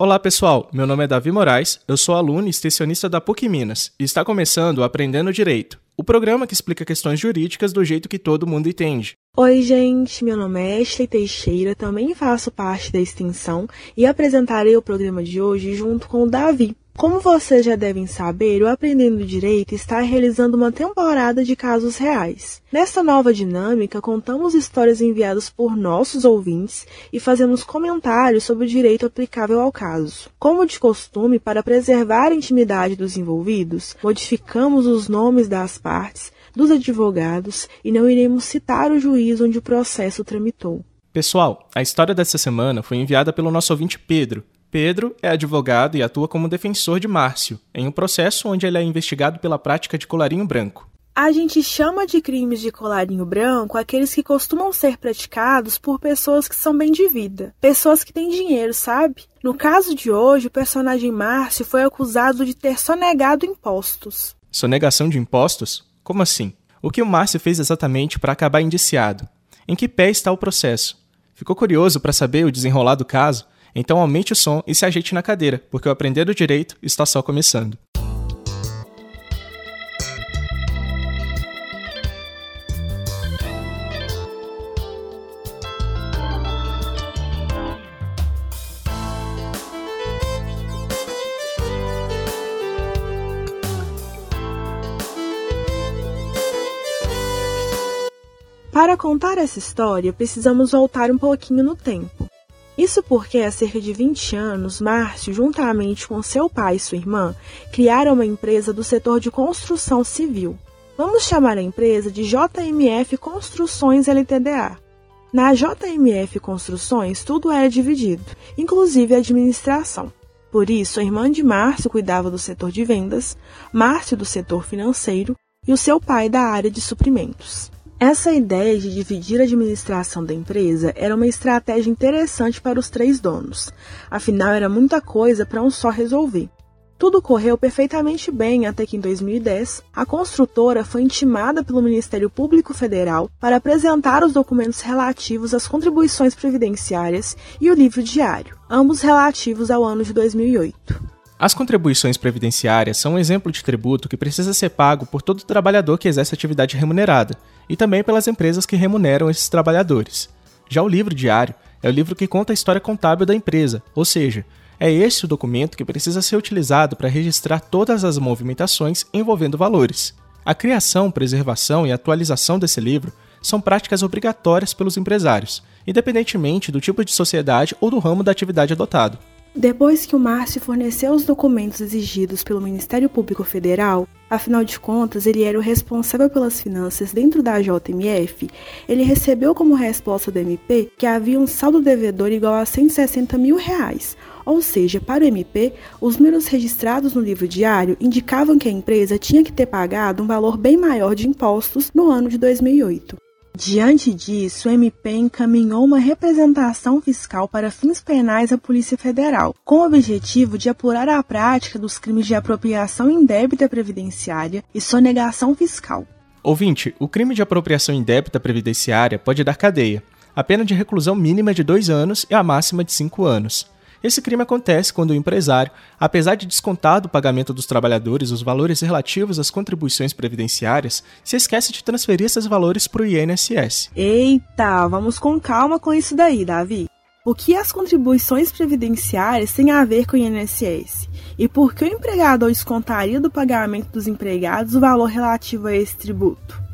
Olá pessoal, meu nome é Davi Moraes, eu sou aluno e extensionista da PUC Minas e está começando o Aprendendo Direito, o programa que explica questões jurídicas do jeito que todo mundo entende. Oi, gente, meu nome é Ashley Teixeira, também faço parte da extensão e apresentarei o programa de hoje junto com o Davi. Como vocês já devem saber, o Aprendendo Direito está realizando uma temporada de casos reais. Nesta nova dinâmica, contamos histórias enviadas por nossos ouvintes e fazemos comentários sobre o direito aplicável ao caso. Como de costume, para preservar a intimidade dos envolvidos, modificamos os nomes das partes, dos advogados e não iremos citar o juiz onde o processo tramitou. Pessoal, a história dessa semana foi enviada pelo nosso ouvinte Pedro, Pedro é advogado e atua como defensor de Márcio, em um processo onde ele é investigado pela prática de colarinho branco. A gente chama de crimes de colarinho branco aqueles que costumam ser praticados por pessoas que são bem de vida, pessoas que têm dinheiro, sabe? No caso de hoje, o personagem Márcio foi acusado de ter sonegado impostos. Sonegação de impostos? Como assim? O que o Márcio fez exatamente para acabar indiciado? Em que pé está o processo? Ficou curioso para saber o desenrolar do caso? Então aumente o som e se ajeite na cadeira, porque o Aprender do Direito está só começando. Para contar essa história, precisamos voltar um pouquinho no tempo. Isso porque há cerca de 20 anos, Márcio, juntamente com seu pai e sua irmã, criaram uma empresa do setor de construção civil. Vamos chamar a empresa de JMF Construções LTDA. Na JMF Construções, tudo era dividido, inclusive a administração. Por isso, a irmã de Márcio cuidava do setor de vendas, Márcio do setor financeiro e o seu pai da área de suprimentos. Essa ideia de dividir a administração da empresa era uma estratégia interessante para os três donos, afinal era muita coisa para um só resolver. Tudo correu perfeitamente bem até que em 2010 a construtora foi intimada pelo Ministério Público Federal para apresentar os documentos relativos às contribuições previdenciárias e o livro diário, ambos relativos ao ano de 2008. As contribuições previdenciárias são um exemplo de tributo que precisa ser pago por todo trabalhador que exerce atividade remunerada e também pelas empresas que remuneram esses trabalhadores. Já o livro diário é o livro que conta a história contábil da empresa, ou seja, é esse o documento que precisa ser utilizado para registrar todas as movimentações envolvendo valores. A criação, preservação e atualização desse livro são práticas obrigatórias pelos empresários, independentemente do tipo de sociedade ou do ramo da atividade adotado. Depois que o Márcio forneceu os documentos exigidos pelo Ministério Público Federal, afinal de contas ele era o responsável pelas finanças dentro da JMF, ele recebeu como resposta do MP que havia um saldo devedor igual a 160 mil reais. Ou seja, para o MP, os números registrados no livro diário indicavam que a empresa tinha que ter pagado um valor bem maior de impostos no ano de 2008. Diante disso, o MP encaminhou uma representação fiscal para fins penais à Polícia Federal, com o objetivo de apurar a prática dos crimes de apropriação indébita previdenciária e sonegação fiscal. Ouvinte, o crime de apropriação indébita previdenciária pode dar cadeia. A pena de reclusão mínima é de dois anos e a máxima de cinco anos. Esse crime acontece quando o empresário, apesar de descontar do pagamento dos trabalhadores os valores relativos às contribuições previdenciárias, se esquece de transferir esses valores para o INSS. Eita, vamos com calma com isso daí, Davi. O que as contribuições previdenciárias têm a ver com o INSS? E por que o empregador descontaria do pagamento dos empregados o valor relativo a esse tributo?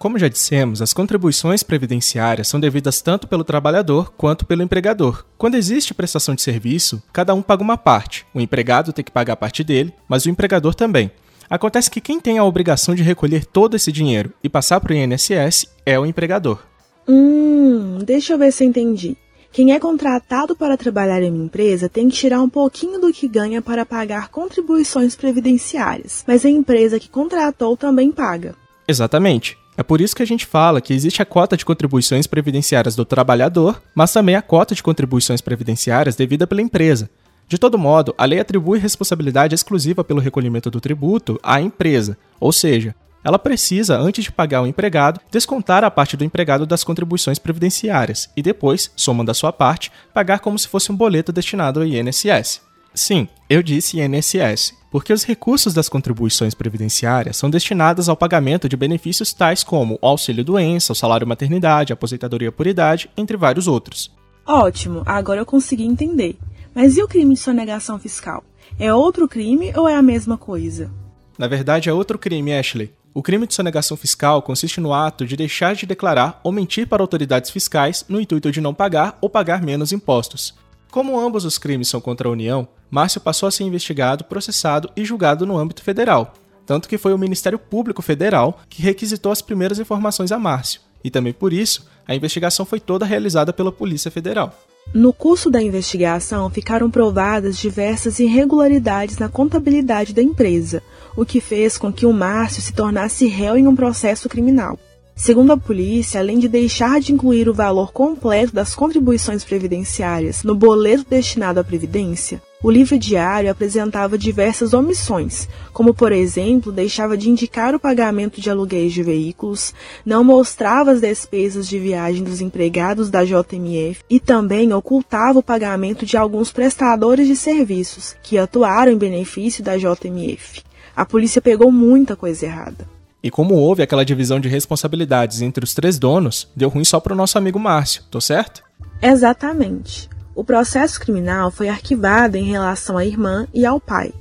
Como já dissemos, as contribuições previdenciárias são devidas tanto pelo trabalhador quanto pelo empregador. Quando existe prestação de serviço, cada um paga uma parte. O empregado tem que pagar a parte dele, mas o empregador também. Acontece que quem tem a obrigação de recolher todo esse dinheiro e passar para o INSS é o empregador. Hum, deixa eu ver se eu entendi. Quem é contratado para trabalhar em uma empresa tem que tirar um pouquinho do que ganha para pagar contribuições previdenciárias, mas a empresa que contratou também paga. Exatamente. É por isso que a gente fala que existe a cota de contribuições previdenciárias do trabalhador, mas também a cota de contribuições previdenciárias devida pela empresa. De todo modo, a lei atribui responsabilidade exclusiva pelo recolhimento do tributo à empresa, ou seja, ela precisa, antes de pagar o empregado, descontar a parte do empregado das contribuições previdenciárias e depois, somando a sua parte, pagar como se fosse um boleto destinado ao INSS. Sim, eu disse INSS, porque os recursos das contribuições previdenciárias são destinados ao pagamento de benefícios tais como o auxílio-doença, o salário-maternidade, a aposentadoria por idade, entre vários outros. Ótimo, agora eu consegui entender. Mas e o crime de sonegação fiscal? É outro crime ou é a mesma coisa? Na verdade, é outro crime, Ashley. O crime de sonegação fiscal consiste no ato de deixar de declarar ou mentir para autoridades fiscais no intuito de não pagar ou pagar menos impostos. Como ambos os crimes são contra a União, Márcio passou a ser investigado, processado e julgado no âmbito federal, tanto que foi o Ministério Público Federal que requisitou as primeiras informações a Márcio, e também por isso a investigação foi toda realizada pela Polícia Federal. No curso da investigação ficaram provadas diversas irregularidades na contabilidade da empresa, o que fez com que o Márcio se tornasse réu em um processo criminal. Segundo a polícia, além de deixar de incluir o valor completo das contribuições previdenciárias no boleto destinado à Previdência, o livro diário apresentava diversas omissões, como, por exemplo, deixava de indicar o pagamento de aluguéis de veículos, não mostrava as despesas de viagem dos empregados da JMF e também ocultava o pagamento de alguns prestadores de serviços que atuaram em benefício da JMF. A polícia pegou muita coisa errada. E como houve aquela divisão de responsabilidades entre os três donos, deu ruim só para o nosso amigo Márcio, tô certo? Exatamente. O processo criminal foi arquivado em relação à irmã e ao pai.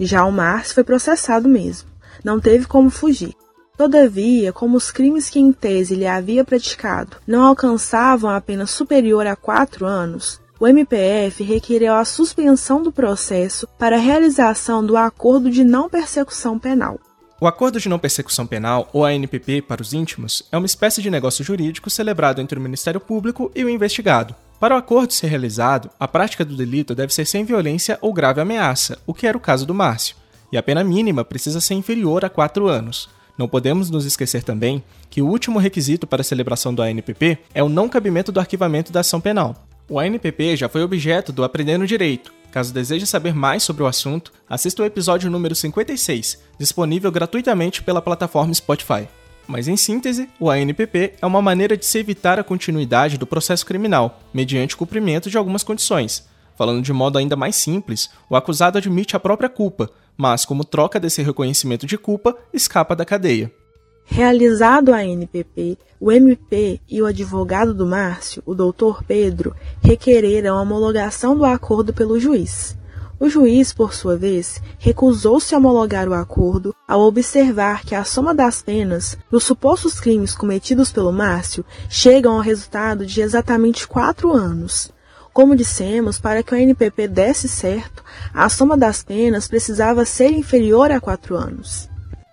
Já o Márcio foi processado mesmo. Não teve como fugir. Todavia, como os crimes que em tese ele havia praticado não alcançavam a pena superior a quatro anos, o MPF requereu a suspensão do processo para a realização do acordo de não persecução penal. O Acordo de Não Persecução Penal, ou ANPP para os íntimos, é uma espécie de negócio jurídico celebrado entre o Ministério Público e o investigado. Para o acordo ser realizado, a prática do delito deve ser sem violência ou grave ameaça, o que era o caso do Márcio, e a pena mínima precisa ser inferior a 4 anos. Não podemos nos esquecer também que o último requisito para a celebração do ANPP é o não cabimento do arquivamento da ação penal. O ANPP já foi objeto do Aprendendo Direito, Caso deseje saber mais sobre o assunto, assista o episódio número 56, disponível gratuitamente pela plataforma Spotify. Mas em síntese, o ANPP é uma maneira de se evitar a continuidade do processo criminal, mediante o cumprimento de algumas condições. Falando de modo ainda mais simples, o acusado admite a própria culpa, mas, como troca desse reconhecimento de culpa, escapa da cadeia. Realizado a NPP, o MP e o advogado do Márcio, o doutor Pedro, requereram a homologação do acordo pelo juiz. O juiz, por sua vez, recusou-se a homologar o acordo ao observar que a soma das penas dos supostos crimes cometidos pelo Márcio chegam ao resultado de exatamente quatro anos. Como dissemos, para que o NPP desse certo, a soma das penas precisava ser inferior a quatro anos.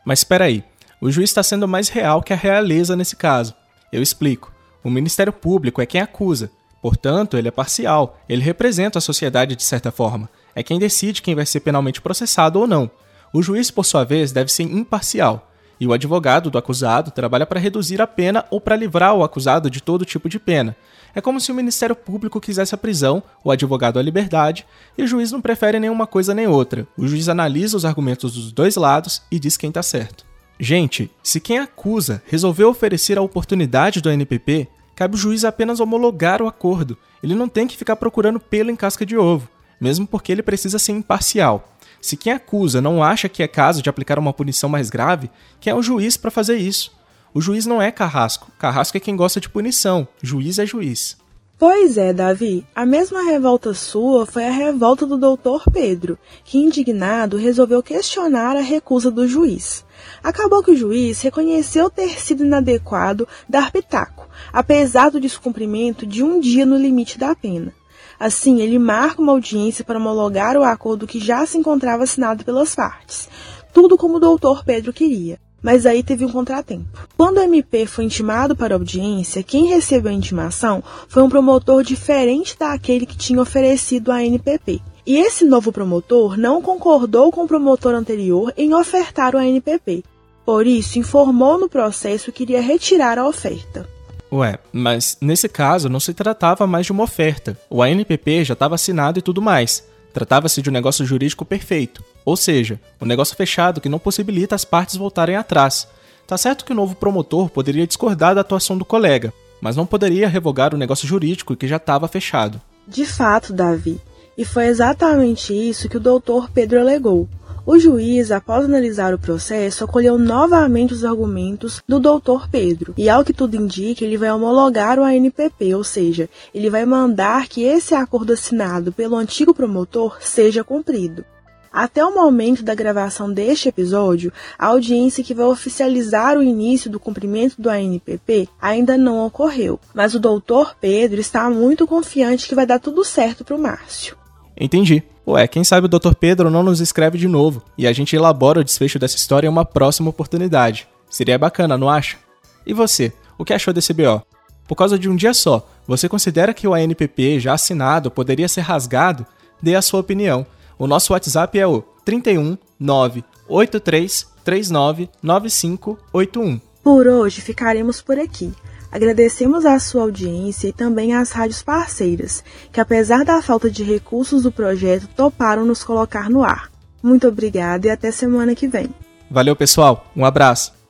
Mas espera aí, o juiz está sendo mais real que a realeza nesse caso. Eu explico. O Ministério Público é quem acusa, portanto, ele é parcial, ele representa a sociedade de certa forma, é quem decide quem vai ser penalmente processado ou não. O juiz, por sua vez, deve ser imparcial, e o advogado do acusado trabalha para reduzir a pena ou para livrar o acusado de todo tipo de pena. É como se o Ministério Público quisesse a prisão, o advogado a liberdade, e o juiz não prefere nenhuma coisa nem outra. O juiz analisa os argumentos dos dois lados e diz quem está certo. Gente, se quem acusa resolveu oferecer a oportunidade do NPP, cabe o juiz apenas homologar o acordo. Ele não tem que ficar procurando pelo em casca de ovo, mesmo porque ele precisa ser imparcial. Se quem acusa não acha que é caso de aplicar uma punição mais grave, quem é o juiz para fazer isso? O juiz não é carrasco. Carrasco é quem gosta de punição. Juiz é juiz. Pois é, Davi. A mesma revolta sua foi a revolta do doutor Pedro, que, indignado, resolveu questionar a recusa do juiz. Acabou que o juiz reconheceu ter sido inadequado dar pitaco, apesar do descumprimento de um dia no limite da pena. Assim, ele marca uma audiência para homologar o acordo que já se encontrava assinado pelas partes. Tudo como o doutor Pedro queria. Mas aí teve um contratempo. Quando o MP foi intimado para audiência, quem recebeu a intimação foi um promotor diferente daquele que tinha oferecido a NPP. E esse novo promotor não concordou com o promotor anterior em ofertar o ANPP. Por isso, informou no processo que iria retirar a oferta. Ué, mas nesse caso não se tratava mais de uma oferta. O ANPP já estava assinado e tudo mais. Tratava-se de um negócio jurídico perfeito, ou seja, um negócio fechado que não possibilita as partes voltarem atrás. Tá certo que o novo promotor poderia discordar da atuação do colega, mas não poderia revogar o negócio jurídico que já estava fechado. De fato, Davi. E foi exatamente isso que o doutor Pedro alegou. O juiz, após analisar o processo, acolheu novamente os argumentos do doutor Pedro. E ao que tudo indica, ele vai homologar o ANPP, ou seja, ele vai mandar que esse acordo assinado pelo antigo promotor seja cumprido. Até o momento da gravação deste episódio, a audiência que vai oficializar o início do cumprimento do ANPP ainda não ocorreu, mas o doutor Pedro está muito confiante que vai dar tudo certo para o Márcio. Entendi. Ué, quem sabe o Dr. Pedro não nos escreve de novo e a gente elabora o desfecho dessa história em uma próxima oportunidade. Seria bacana, não acha? E você, o que achou desse BO? Por causa de um dia só, você considera que o ANPP já assinado poderia ser rasgado? Dê a sua opinião. O nosso WhatsApp é o 31 983 39 9581. Por hoje ficaremos por aqui. Agradecemos a sua audiência e também às rádios parceiras, que apesar da falta de recursos do projeto, toparam nos colocar no ar. Muito obrigada e até semana que vem. Valeu, pessoal. Um abraço.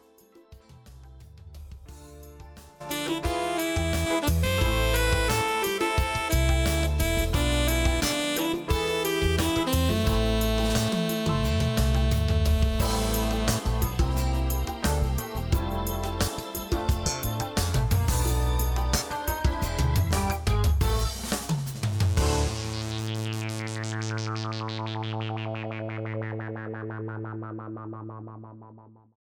ma ma ma ma ma ma